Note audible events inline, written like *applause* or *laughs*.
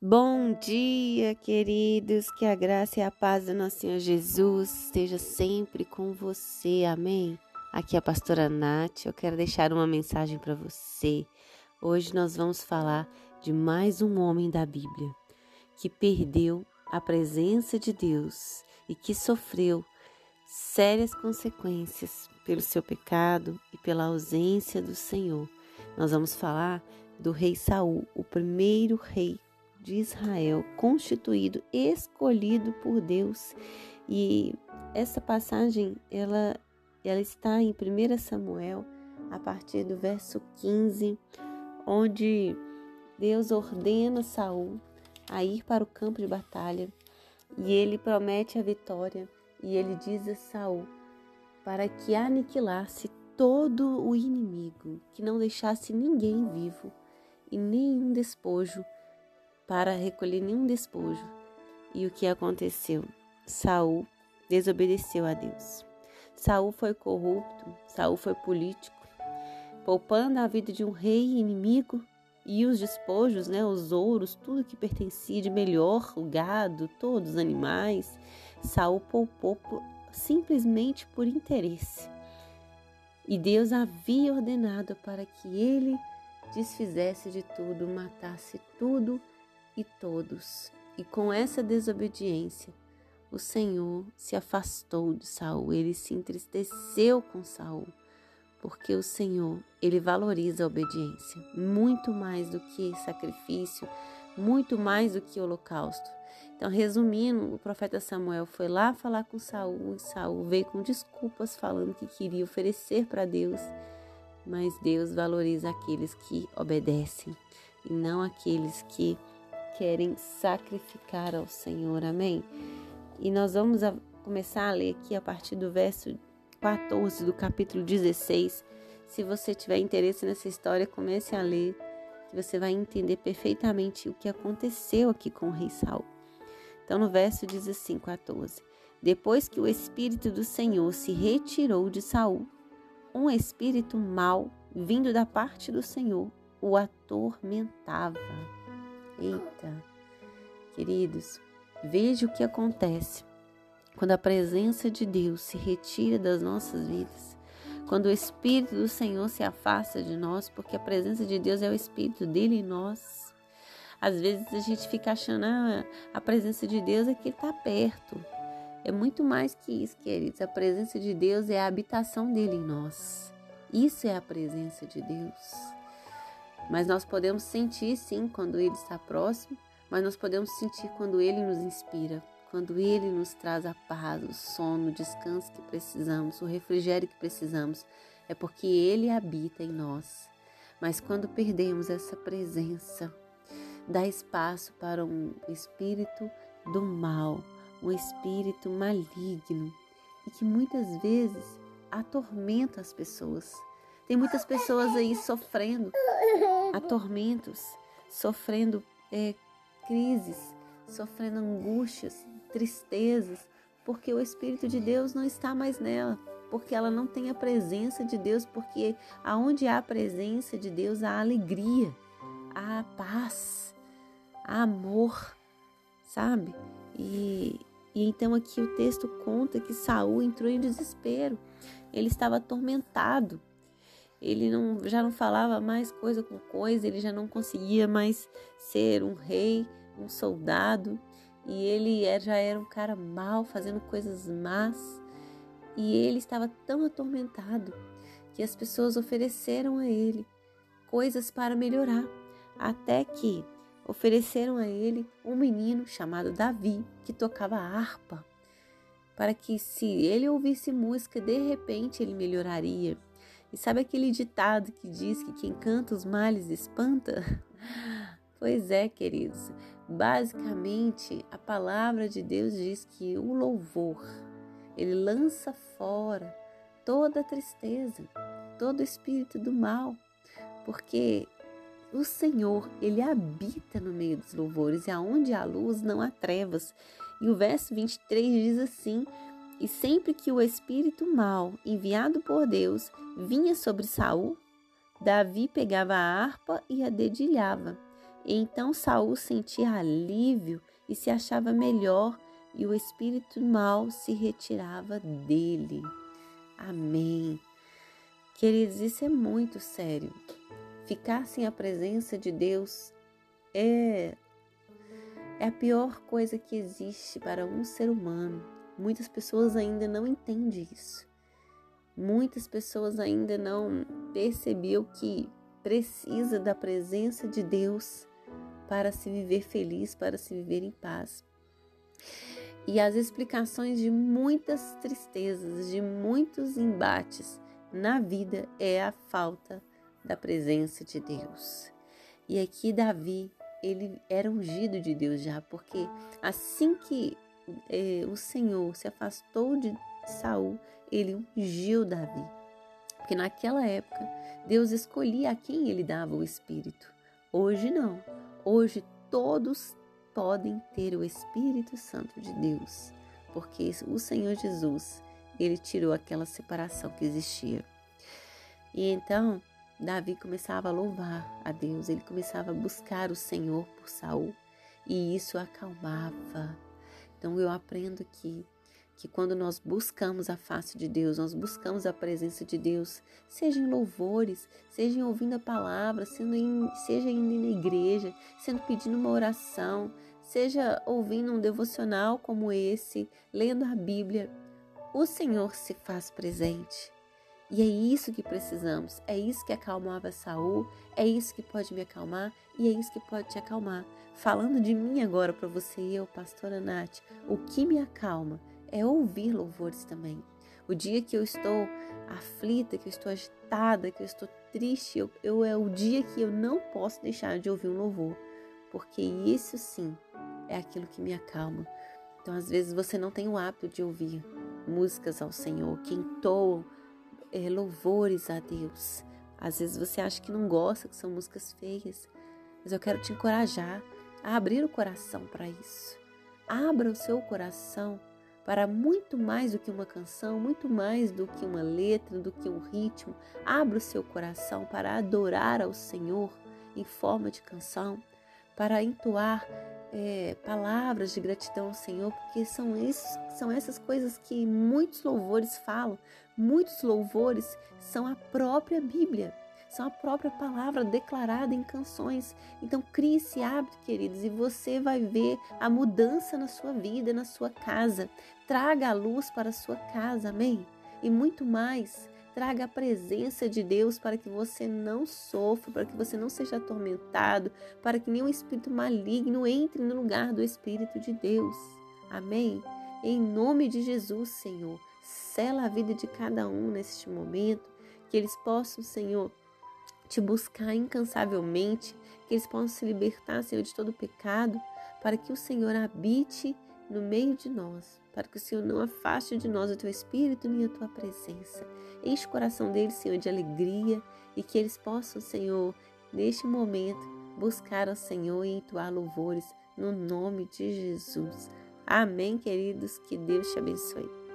Bom dia, queridos. Que a graça e a paz do nosso Senhor Jesus esteja sempre com você. Amém. Aqui é a pastora Nath. Eu quero deixar uma mensagem para você. Hoje nós vamos falar de mais um homem da Bíblia que perdeu a presença de Deus e que sofreu sérias consequências pelo seu pecado e pela ausência do Senhor. Nós vamos falar do rei Saul, o primeiro rei de Israel, constituído, escolhido por Deus. E essa passagem, ela, ela está em 1 Samuel, a partir do verso 15, onde Deus ordena Saul a ir para o campo de batalha e ele promete a vitória e ele diz a Saul para que aniquilasse todo o inimigo, que não deixasse ninguém vivo e nenhum despojo para recolher nenhum despojo. E o que aconteceu? Saul desobedeceu a Deus. Saul foi corrupto, Saul foi político, poupando a vida de um rei inimigo e os despojos, né, os ouros, tudo que pertencia de melhor, o gado, todos os animais, Saul poupou por, simplesmente por interesse. E Deus havia ordenado para que ele desfizesse de tudo, matasse tudo e todos. E com essa desobediência, o Senhor se afastou de Saul, ele se entristeceu com Saul, porque o Senhor, ele valoriza a obediência muito mais do que sacrifício, muito mais do que holocausto. Então, resumindo, o profeta Samuel foi lá falar com Saul e Saul veio com desculpas falando que queria oferecer para Deus, mas Deus valoriza aqueles que obedecem e não aqueles que querem sacrificar ao Senhor. Amém? E nós vamos a, começar a ler aqui a partir do verso 14 do capítulo 16. Se você tiver interesse nessa história, comece a ler, que você vai entender perfeitamente o que aconteceu aqui com o rei Saul. Então, no verso diz assim, 14: Depois que o espírito do Senhor se retirou de Saul, um espírito mau, vindo da parte do Senhor, o atormentava. Eita, queridos, veja o que acontece quando a presença de Deus se retira das nossas vidas. Quando o Espírito do Senhor se afasta de nós, porque a presença de Deus é o Espírito dele em nós. Às vezes a gente fica achando ah, a presença de Deus é que está perto. É muito mais que isso, queridos. A presença de Deus é a habitação dele em nós. Isso é a presença de Deus. Mas nós podemos sentir sim quando Ele está próximo, mas nós podemos sentir quando Ele nos inspira, quando Ele nos traz a paz, o sono, o descanso que precisamos, o refrigério que precisamos. É porque Ele habita em nós. Mas quando perdemos essa presença, dá espaço para um espírito do mal, um espírito maligno e que muitas vezes atormenta as pessoas. Tem muitas pessoas aí sofrendo atormentos, sofrendo é, crises, sofrendo angústias, tristezas, porque o Espírito de Deus não está mais nela, porque ela não tem a presença de Deus, porque aonde há a presença de Deus há alegria, há paz, há amor, sabe? E, e então aqui o texto conta que Saul entrou em desespero. Ele estava atormentado ele não, já não falava mais coisa com coisa, ele já não conseguia mais ser um rei, um soldado, e ele é, já era um cara mal, fazendo coisas más, e ele estava tão atormentado que as pessoas ofereceram a ele coisas para melhorar, até que ofereceram a ele um menino chamado Davi, que tocava harpa, para que se ele ouvisse música, de repente ele melhoraria. E sabe aquele ditado que diz que quem canta os males espanta? *laughs* Pois é, queridos. Basicamente, a palavra de Deus diz que o louvor, ele lança fora toda a tristeza, todo o espírito do mal, porque o Senhor, ele habita no meio dos louvores e aonde há luz não há trevas. E o verso 23 diz assim: e sempre que o espírito mal, enviado por Deus, vinha sobre Saul, Davi pegava a harpa e a dedilhava. E então Saul sentia alívio e se achava melhor, e o espírito mal se retirava dele. Amém. Queridos, isso é muito sério. Ficar sem a presença de Deus é é a pior coisa que existe para um ser humano. Muitas pessoas ainda não entendem isso. Muitas pessoas ainda não perceberam que precisa da presença de Deus para se viver feliz, para se viver em paz. E as explicações de muitas tristezas, de muitos embates na vida é a falta da presença de Deus. E aqui Davi ele era ungido de Deus já, porque assim que eh, o Senhor se afastou de Saul, ele ungiu Davi. Porque naquela época Deus escolhia a quem ele dava o Espírito. Hoje não. Hoje todos podem ter o Espírito Santo de Deus, porque o Senhor Jesus, ele tirou aquela separação que existia. E então Davi começava a louvar a Deus, ele começava a buscar o Senhor por Saul e isso acalmava. Então eu aprendo que que quando nós buscamos a face de Deus, nós buscamos a presença de Deus, seja em louvores, seja em ouvindo a palavra, sendo em, seja indo na igreja, sendo pedindo uma oração, seja ouvindo um devocional como esse, lendo a Bíblia, o Senhor se faz presente. E é isso que precisamos, é isso que acalmava Saul, é isso que pode me acalmar e é isso que pode te acalmar. Falando de mim agora para você e eu, pastora Nath, o que me acalma é ouvir louvores também. O dia que eu estou aflita, que eu estou agitada, que eu estou triste, eu, eu é o dia que eu não posso deixar de ouvir um louvor, porque isso sim é aquilo que me acalma. Então, às vezes você não tem o hábito de ouvir músicas ao Senhor, que entoam é, louvores a Deus. Às vezes você acha que não gosta, que são músicas feias, mas eu quero te encorajar a abrir o coração para isso. Abra o seu coração para muito mais do que uma canção, muito mais do que uma letra, do que um ritmo. Abra o seu coração para adorar ao Senhor em forma de canção, para entoar é, palavras de gratidão ao Senhor, porque são, esses, são essas coisas que muitos louvores falam. Muitos louvores são a própria Bíblia, são a própria palavra declarada em canções. Então, crie esse hábito, queridos, e você vai ver a mudança na sua vida, na sua casa. Traga a luz para a sua casa, amém? E muito mais. Traga a presença de Deus para que você não sofra, para que você não seja atormentado, para que nenhum espírito maligno entre no lugar do Espírito de Deus. Amém? Em nome de Jesus, Senhor, sela a vida de cada um neste momento, que eles possam, Senhor, te buscar incansavelmente, que eles possam se libertar, Senhor, de todo pecado, para que o Senhor habite no meio de nós, para que o Senhor não afaste de nós o teu espírito nem a tua presença. Enche o coração deles, Senhor, de alegria e que eles possam, Senhor, neste momento, buscar ao Senhor e entoar louvores no nome de Jesus. Amém, queridos. Que Deus te abençoe.